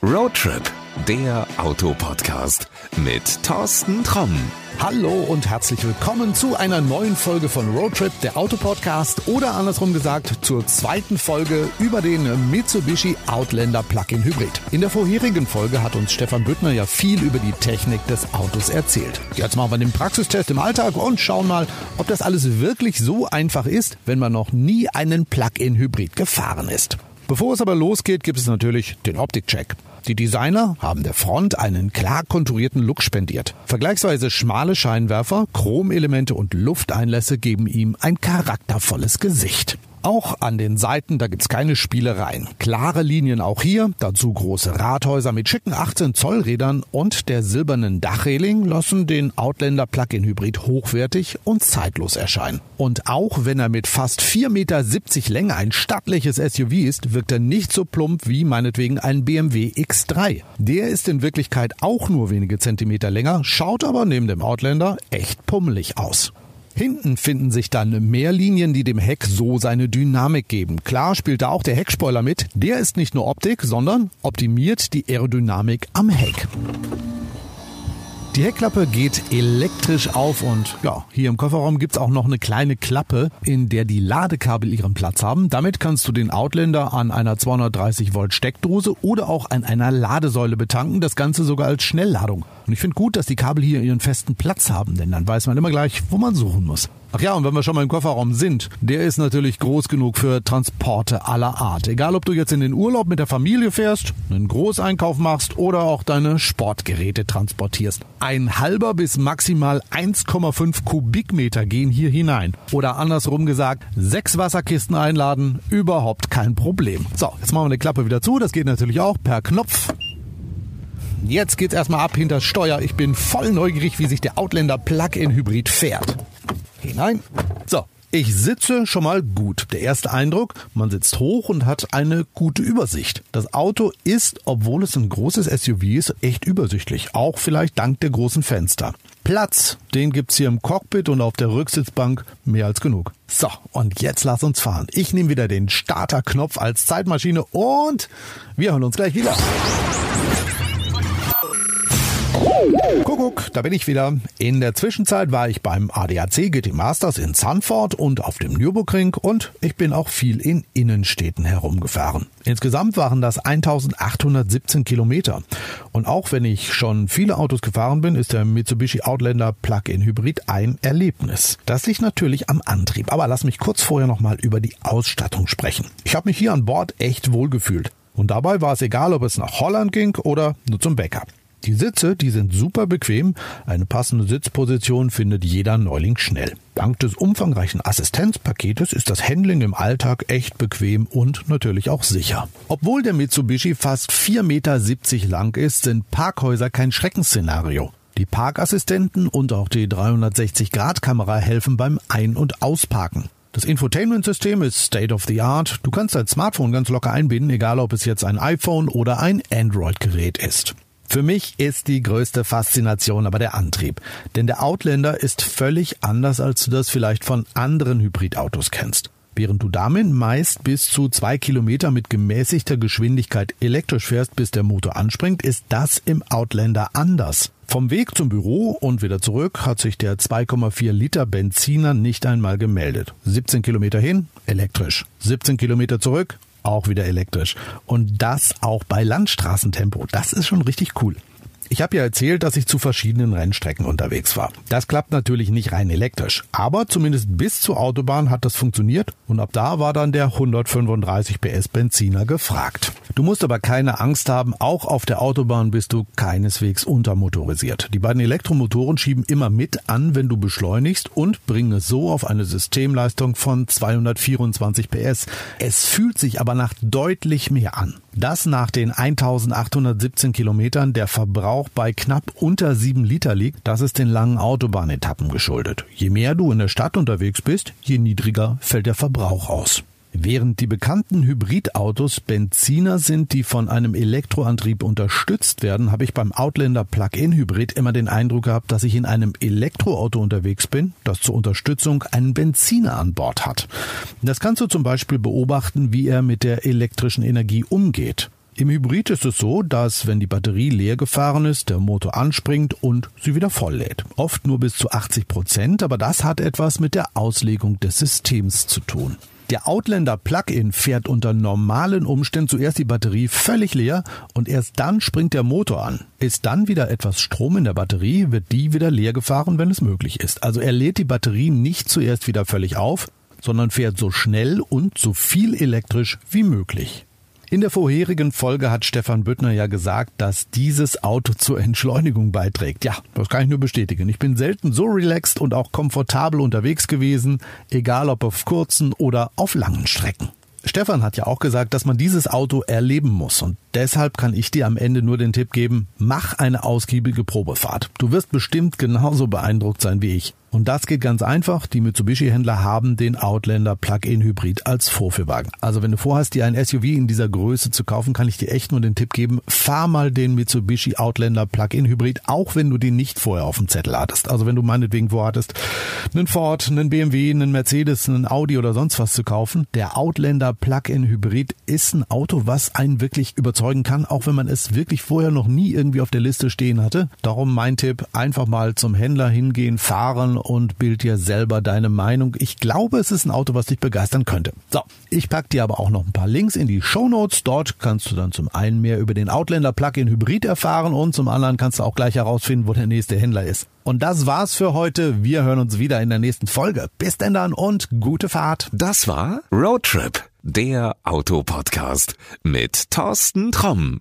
Roadtrip, der Autopodcast mit Thorsten Tromm. Hallo und herzlich willkommen zu einer neuen Folge von Roadtrip, der Autopodcast oder andersrum gesagt zur zweiten Folge über den Mitsubishi Outlander Plug-in Hybrid. In der vorherigen Folge hat uns Stefan Büttner ja viel über die Technik des Autos erzählt. Jetzt machen wir den Praxistest im Alltag und schauen mal, ob das alles wirklich so einfach ist, wenn man noch nie einen Plug-in Hybrid gefahren ist. Bevor es aber losgeht, gibt es natürlich den Optikcheck. Die Designer haben der Front einen klar konturierten Look spendiert. Vergleichsweise schmale Scheinwerfer, Chromelemente und Lufteinlässe geben ihm ein charaktervolles Gesicht. Auch an den Seiten, da gibt's keine Spielereien. Klare Linien auch hier, dazu große Rathäuser mit schicken 18 Zoll Rädern und der silbernen Dachreling lassen den Outlander Plug-in Hybrid hochwertig und zeitlos erscheinen. Und auch wenn er mit fast 4,70 Meter Länge ein stattliches SUV ist, wirkt er nicht so plump wie meinetwegen ein BMW X3. Der ist in Wirklichkeit auch nur wenige Zentimeter länger, schaut aber neben dem Outlander echt pummelig aus. Hinten finden sich dann mehr Linien, die dem Heck so seine Dynamik geben. Klar spielt da auch der Heckspoiler mit. Der ist nicht nur Optik, sondern optimiert die Aerodynamik am Heck. Die Heckklappe geht elektrisch auf und ja, hier im Kofferraum gibt's auch noch eine kleine Klappe, in der die Ladekabel ihren Platz haben. Damit kannst du den Outlander an einer 230 Volt Steckdose oder auch an einer Ladesäule betanken, das Ganze sogar als Schnellladung. Und ich finde gut, dass die Kabel hier ihren festen Platz haben, denn dann weiß man immer gleich, wo man suchen muss. Ach ja, und wenn wir schon mal im Kofferraum sind, der ist natürlich groß genug für Transporte aller Art. Egal, ob du jetzt in den Urlaub mit der Familie fährst, einen Großeinkauf machst oder auch deine Sportgeräte transportierst. Ein halber bis maximal 1,5 Kubikmeter gehen hier hinein. Oder andersrum gesagt, sechs Wasserkisten einladen, überhaupt kein Problem. So, jetzt machen wir eine Klappe wieder zu. Das geht natürlich auch per Knopf. Jetzt geht's erstmal ab hinter Steuer. Ich bin voll neugierig, wie sich der Outlander Plug-in Hybrid fährt. Hinein. So, ich sitze schon mal gut. Der erste Eindruck, man sitzt hoch und hat eine gute Übersicht. Das Auto ist, obwohl es ein großes SUV ist, echt übersichtlich. Auch vielleicht dank der großen Fenster. Platz, den gibt's hier im Cockpit und auf der Rücksitzbank mehr als genug. So, und jetzt lass uns fahren. Ich nehme wieder den Starterknopf als Zeitmaschine und wir hören uns gleich wieder. Kuckuck, da bin ich wieder. In der Zwischenzeit war ich beim ADAC GT Masters in Sanford und auf dem Nürburgring und ich bin auch viel in Innenstädten herumgefahren. Insgesamt waren das 1817 Kilometer. Und auch wenn ich schon viele Autos gefahren bin, ist der Mitsubishi Outlander Plug-in Hybrid ein Erlebnis. Das liegt natürlich am Antrieb. Aber lass mich kurz vorher nochmal über die Ausstattung sprechen. Ich habe mich hier an Bord echt wohl gefühlt. Und dabei war es egal, ob es nach Holland ging oder nur zum Bäcker. Die Sitze, die sind super bequem. Eine passende Sitzposition findet jeder Neuling schnell. Dank des umfangreichen Assistenzpaketes ist das Handling im Alltag echt bequem und natürlich auch sicher. Obwohl der Mitsubishi fast 4,70 Meter lang ist, sind Parkhäuser kein Schreckensszenario. Die Parkassistenten und auch die 360-Grad-Kamera helfen beim Ein- und Ausparken. Das Infotainment-System ist State of the Art. Du kannst dein Smartphone ganz locker einbinden, egal ob es jetzt ein iPhone oder ein Android-Gerät ist. Für mich ist die größte Faszination aber der Antrieb. Denn der Outlander ist völlig anders, als du das vielleicht von anderen Hybridautos kennst. Während du damit meist bis zu zwei Kilometer mit gemäßigter Geschwindigkeit elektrisch fährst, bis der Motor anspringt, ist das im Outlander anders. Vom Weg zum Büro und wieder zurück hat sich der 2,4 Liter Benziner nicht einmal gemeldet. 17 Kilometer hin, elektrisch. 17 Kilometer zurück, auch wieder elektrisch. Und das auch bei Landstraßentempo. Das ist schon richtig cool. Ich habe ja erzählt, dass ich zu verschiedenen Rennstrecken unterwegs war. Das klappt natürlich nicht rein elektrisch, aber zumindest bis zur Autobahn hat das funktioniert und ab da war dann der 135 PS Benziner gefragt. Du musst aber keine Angst haben, auch auf der Autobahn bist du keineswegs untermotorisiert. Die beiden Elektromotoren schieben immer mit an, wenn du beschleunigst und bringen es so auf eine Systemleistung von 224 PS. Es fühlt sich aber nach deutlich mehr an. Das nach den 1817 Kilometern der Verbrauch bei knapp unter 7 Liter liegt, das ist den langen Autobahnetappen geschuldet. Je mehr du in der Stadt unterwegs bist, je niedriger fällt der Verbrauch aus. Während die bekannten Hybridautos Benziner sind, die von einem Elektroantrieb unterstützt werden, habe ich beim Outlander Plug-in Hybrid immer den Eindruck gehabt, dass ich in einem Elektroauto unterwegs bin, das zur Unterstützung einen Benziner an Bord hat. Das kannst du zum Beispiel beobachten, wie er mit der elektrischen Energie umgeht. Im Hybrid ist es so, dass wenn die Batterie leer gefahren ist, der Motor anspringt und sie wieder voll lädt. Oft nur bis zu 80 Prozent, aber das hat etwas mit der Auslegung des Systems zu tun. Der Outlander Plug-in fährt unter normalen Umständen zuerst die Batterie völlig leer und erst dann springt der Motor an. Ist dann wieder etwas Strom in der Batterie, wird die wieder leer gefahren, wenn es möglich ist. Also er lädt die Batterie nicht zuerst wieder völlig auf, sondern fährt so schnell und so viel elektrisch wie möglich. In der vorherigen Folge hat Stefan Büttner ja gesagt, dass dieses Auto zur Entschleunigung beiträgt. Ja, das kann ich nur bestätigen. Ich bin selten so relaxed und auch komfortabel unterwegs gewesen, egal ob auf kurzen oder auf langen Strecken. Stefan hat ja auch gesagt, dass man dieses Auto erleben muss und deshalb kann ich dir am Ende nur den Tipp geben, mach eine ausgiebige Probefahrt. Du wirst bestimmt genauso beeindruckt sein wie ich. Und das geht ganz einfach. Die Mitsubishi-Händler haben den Outlander Plug-in Hybrid als Vorführwagen. Also wenn du vorhast, dir ein SUV in dieser Größe zu kaufen, kann ich dir echt nur den Tipp geben, fahr mal den Mitsubishi Outlander Plug-in Hybrid, auch wenn du den nicht vorher auf dem Zettel hattest. Also wenn du meinetwegen vorhattest, einen Ford, einen BMW, einen Mercedes, einen Audi oder sonst was zu kaufen, der Outlander Plug-in Hybrid ist ein Auto, was einen wirklich überzeugen kann, auch wenn man es wirklich vorher noch nie irgendwie auf der Liste stehen hatte. Darum mein Tipp, einfach mal zum Händler hingehen, fahren und bild dir selber deine Meinung. Ich glaube, es ist ein Auto, was dich begeistern könnte. So, ich pack dir aber auch noch ein paar Links in die Show. Dort kannst du dann zum einen mehr über den Outlander Plug-in Hybrid erfahren und zum anderen kannst du auch gleich herausfinden, wo der nächste Händler ist. Und das war's für heute. Wir hören uns wieder in der nächsten Folge. Bis denn dann und gute Fahrt. Das war Roadtrip, der Autopodcast mit Thorsten Tromm.